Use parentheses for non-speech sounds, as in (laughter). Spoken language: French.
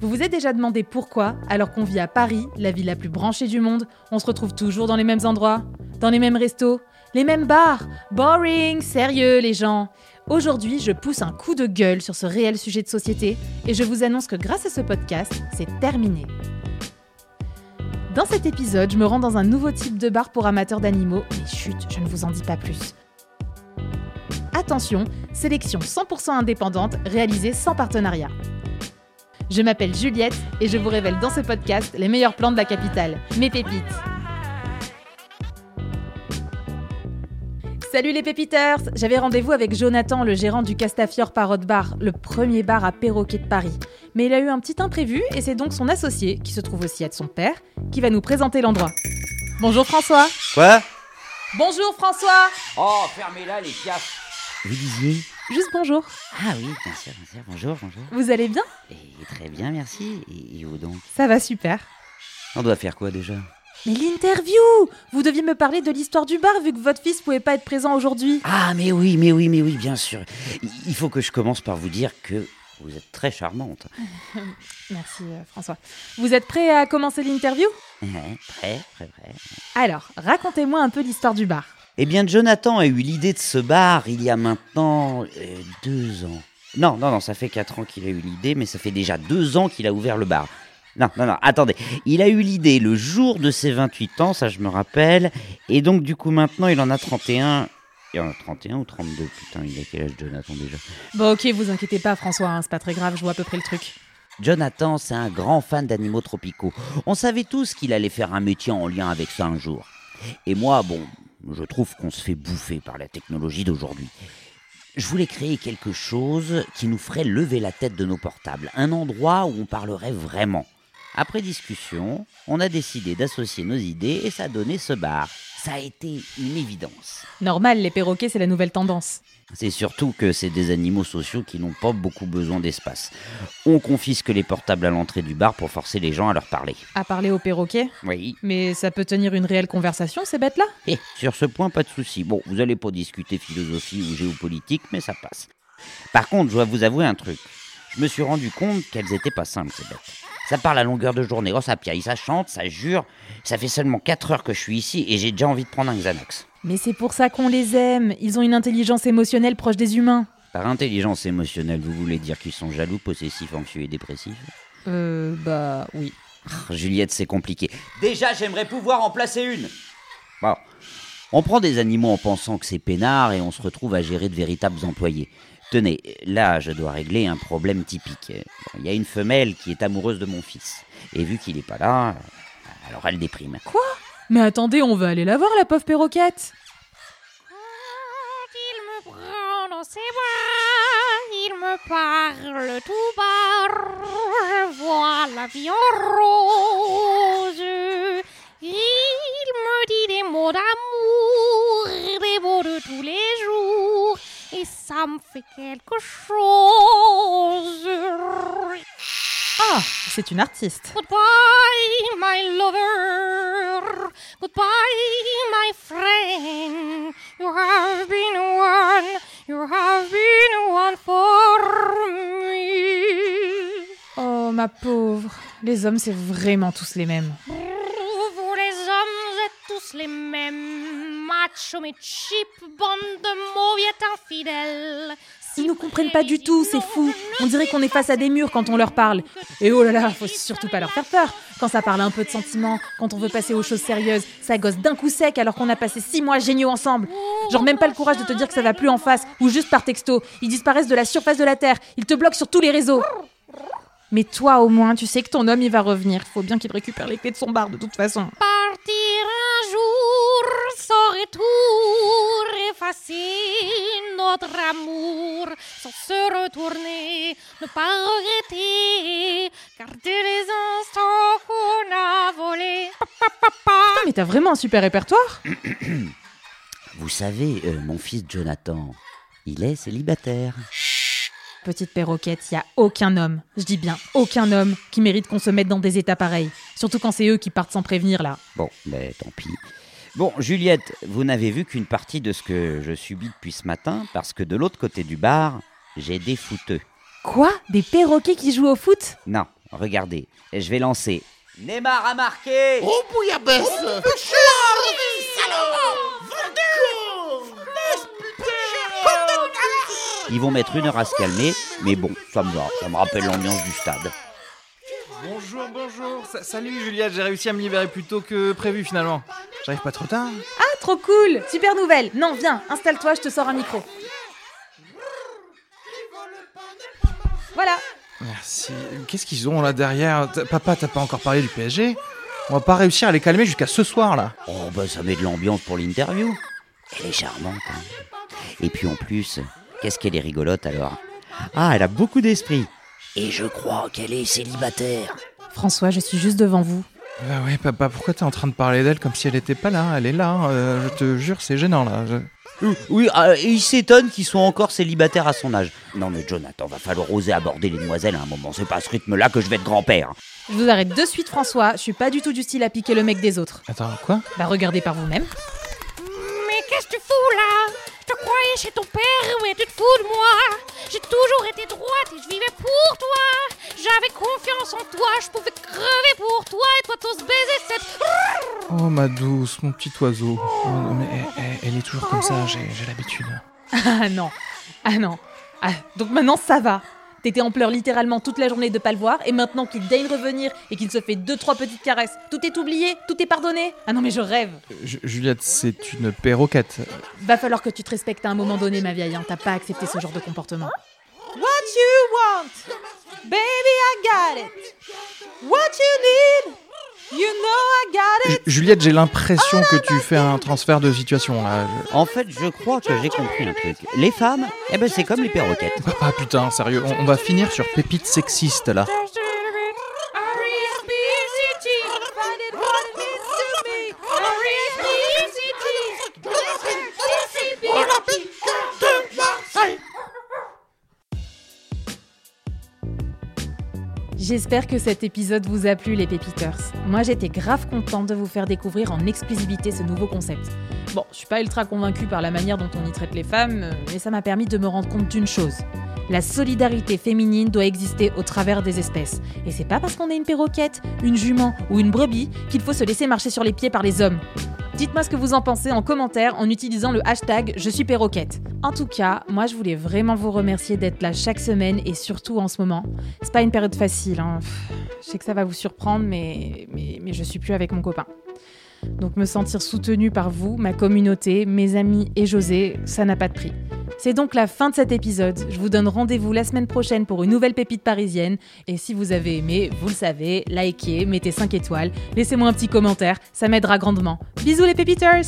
Vous vous êtes déjà demandé pourquoi, alors qu'on vit à Paris, la ville la plus branchée du monde, on se retrouve toujours dans les mêmes endroits, dans les mêmes restos, les mêmes bars Boring, sérieux les gens Aujourd'hui, je pousse un coup de gueule sur ce réel sujet de société et je vous annonce que grâce à ce podcast, c'est terminé. Dans cet épisode, je me rends dans un nouveau type de bar pour amateurs d'animaux, mais chut, je ne vous en dis pas plus. Attention, sélection 100% indépendante réalisée sans partenariat. Je m'appelle Juliette et je vous révèle dans ce podcast les meilleurs plans de la capitale, mes pépites. Salut les pépiteurs J'avais rendez-vous avec Jonathan, le gérant du Castafiore Parrot Bar, le premier bar à perroquet de Paris. Mais il a eu un petit imprévu et c'est donc son associé, qui se trouve aussi être son père, qui va nous présenter l'endroit. Bonjour François Quoi? Bonjour François Oh, fermez-la les piafs Vous disiez? Juste bonjour. Ah oui, bien sûr, bien sûr. Bonjour, bonjour. Vous allez bien? Et très bien, merci. Et, vous donc Ça va super. On doit faire quoi déjà? Mais l'interview Vous deviez me parler de l'histoire du bar vu que votre fils pouvait pas être présent aujourd'hui. Ah, mais oui, mais oui, mais oui, bien sûr. Il- faut que je commence par vous dire que vous êtes très charmante. (laughs) Merci euh, François. Vous êtes prêt à commencer l'interview? Ouais, Très, très, très. Alors, racontez-moi un peu l'histoire du bar. Eh bien, Jonathan a eu l'idée de ce bar il y a maintenant euh, deux ans. Non, non, non, ça fait quatre ans qu'il a eu l'idée, mais ça fait déjà deux ans qu'il a ouvert le bar. Non, non, non, attendez. Il a eu l'idée le jour de ses 28 ans, ça je me rappelle. Et donc, du coup, maintenant, il en a 31. Il en a 31 ou 32 Putain, il a quel âge, Jonathan, déjà? Bon ok, vous inquiétez pas François, hein, c'est pas très grave, je vois à peu près le truc. Jonathan, c'est un grand fan d'animaux tropicaux. On savait tous qu'il allait faire un métier en lien avec ça un jour. Et moi, bon, je trouve qu'on se fait bouffer par la technologie d'aujourd'hui. Je voulais créer quelque chose qui nous ferait lever la tête de nos portables, un endroit où on parlerait vraiment. Après discussion, on a décidé d'associer nos idées et ça a donné ce bar. Ça a été une évidence. Normal, les perroquets c'est la nouvelle tendance. C'est surtout que c'est des animaux sociaux qui n'ont pas beaucoup besoin d'espace. On confisque les portables à l'entrée du bar pour forcer les gens à leur parler. À parler aux perroquets Oui. Mais ça peut tenir une réelle conversation ces bêtes-là? Et sur ce point, pas de souci. Bon, vous allez pas discuter philosophie ou géopolitique, mais ça passe. Par contre, je dois vous avouer un truc. Je me suis rendu compte qu'elles étaient pas simples, ces bêtes. Ça parle à longueur de journée. Oh, ça piaille, ça chante, ça jure. Ça fait seulement 4 heures que je suis ici et j'ai déjà envie de prendre un Xanax. Mais c'est pour ça qu'on les aime, ils ont une intelligence émotionnelle proche des humains. Par intelligence émotionnelle, vous voulez dire qu'ils sont jaloux, possessifs, anxieux et dépressifs? Euh, bah oui. Ah, Juliette, c'est compliqué. Déjà, j'aimerais pouvoir en placer une. Bon. On prend des animaux en pensant que c'est peinard et on se retrouve à gérer de véritables employés. Tenez, là, je dois régler un problème typique. Il y a une femelle qui est amoureuse de mon fils. Et vu qu'il n'est pas là, alors elle déprime. Quoi? Mais attendez, on va aller la voir la pauvre perroquette Quand il me prend dans ses bras, il me parle tout bas. Je vois la vie en rose. Ça me fait quelque chose. Ah, c'est une artiste. Goodbye, my lover. Goodbye, my friend. You have been one. You have been one for me. Oh ma pauvre, les hommes c'est vraiment tous les mêmes. Vous les hommes êtes tous les mêmes. Macho mais cheap, bande de mauviettes infidèles. Ils nous comprennent pas du tout, c'est fou. On dirait qu'on est face à des murs quand on leur parle. Et oh là là, faut surtout pas leur faire peur. Quand ça parle un peu de sentiments, quand on veut passer aux choses sérieuses, ça gosse d'un coup sec alors qu'on a passé six mois géniaux ensemble. Genre même pas le courage de te dire que ça va plus en face ou juste par texto. Ils disparaissent de la surface de la terre. Ils te bloquent sur tous les réseaux. Mais toi au moins, tu sais que ton homme il va revenir. Faut bien qu'il récupère les clés de son bar de toute façon. Partir retour, effacer notre amour sans se retourner, ne pas regretter, garder les instants qu'on a volés. Putain, mais t'as vraiment un super répertoire. (coughs) Vous savez, euh, mon fils Jonathan, il est célibataire. Petite perroquette, y a aucun homme, je dis bien aucun homme, qui mérite qu'on se mette dans des états pareils. Surtout quand c'est eux qui partent sans prévenir là. Bon, ben tant pis. Bon, Juliette, vous n'avez vu qu'une partie de ce que je subis depuis ce matin, parce que de l'autre côté du bar, j'ai des fouteux. Quoi? Des perroquets qui jouent au foot? Non, regardez, je vais lancer. Neymar a marqué Oh, bouillabaisse Ils vont mettre une heure à se calmer, mais bon, ça me va, ça me rappelle l'ambiance du stade. Bonjour, bonjour. Sa- salut Juliette, j'ai réussi à me libérer plus tôt que prévu finalement. J'arrive pas trop tard Ah, trop cool Super nouvelle Non, viens, installe-toi, je te sors un micro. Voilà Merci. Qu'est-ce qu'ils ont là derrière? T- Papa, t'as pas encore parlé du PSG On va pas réussir à les calmer jusqu'à ce soir là. Oh, bah ça met de l'ambiance pour l'interview. Elle est charmante. hein. Et puis en plus, qu'est-ce qu'elle est rigolote alors Ah, elle a beaucoup d'esprit. Et je crois qu'elle est célibataire. François, je suis juste devant vous. Bah ouais, papa, pourquoi t'es en train de parler d'elle comme si elle était pas là? Elle est là, euh, je te jure, c'est gênant là. Je- Oui, Oui, et il s'étonne qu'ils soient encore célibataires à son âge. Non mais Jonathan, va falloir oser aborder les demoiselles à un moment. C'est pas à ce rythme-là que je vais être grand-père. Je vous arrête de suite, François. Je suis pas du tout du style à piquer le mec des autres. Attends, quoi? Bah, regardez par vous-même. Mais qu'est-ce que tu fous là? Je te croyais chez ton père, mais tu te fous de moi J'ai toujours été droite et je vivais pour toi J'avais confiance en toi, je pouvais crever pour toi et toi tous baiser cette... Oh ma douce, mon petit oiseau. Oh, non, mais elle, elle- elle est toujours comme ça, j'ai j'ai l'habitude. Ah non Ah non Ah, donc maintenant ça va T'étais en pleurs littéralement toute la journée de pas le voir, et maintenant qu'il daigne revenir et qu'il se fait deux trois petites caresses, tout est oublié, tout est pardonné. Ah non mais je rêve. Ju- Juliette, c'est une perroquette. Va falloir que tu te respectes à un moment donné, ma vieille. Hein. T'as pas accepté ce genre de comportement. What you want, baby, I got it. What you need, you know I got Ju- Juliette, j'ai l'impression que tu fais un transfert de situation là. Je- En fait, je crois que j'ai compris un truc. Les femmes, eh ben c'est comme les perroquettes. Papa, putain, sérieux, on, on va finir sur pépite sexiste là. J'espère que cet épisode vous a plu, les Pépiteurs. Moi, j'étais grave contente de vous faire découvrir en exclusivité ce nouveau concept. Bon, je suis pas ultra convaincue par la manière dont on y traite les femmes, euh, mais ça m'a permis de me rendre compte d'une chose. La solidarité féminine doit exister au travers des espèces. Et c'est pas parce qu'on est une perroquette, une jument ou une brebis qu'il faut se laisser marcher sur les pieds par les hommes. Dites-moi ce que vous en pensez en commentaire en utilisant le hashtag Je suis perroquette. En tout cas, moi je voulais vraiment vous remercier d'être là chaque semaine et surtout en ce moment. C'est pas une période facile, hein. Je sais que ça va vous surprendre, mais, mais, mais je suis plus avec mon copain. Donc me sentir soutenu par vous, ma communauté, mes amis et José, ça n'a pas de prix. C'est donc la fin de cet épisode. Je vous donne rendez-vous la semaine prochaine pour une nouvelle pépite parisienne. Et si vous avez aimé, vous le savez, likez, mettez 5 étoiles, laissez-moi un petit commentaire, ça m'aidera grandement. Bisous les pépiteurs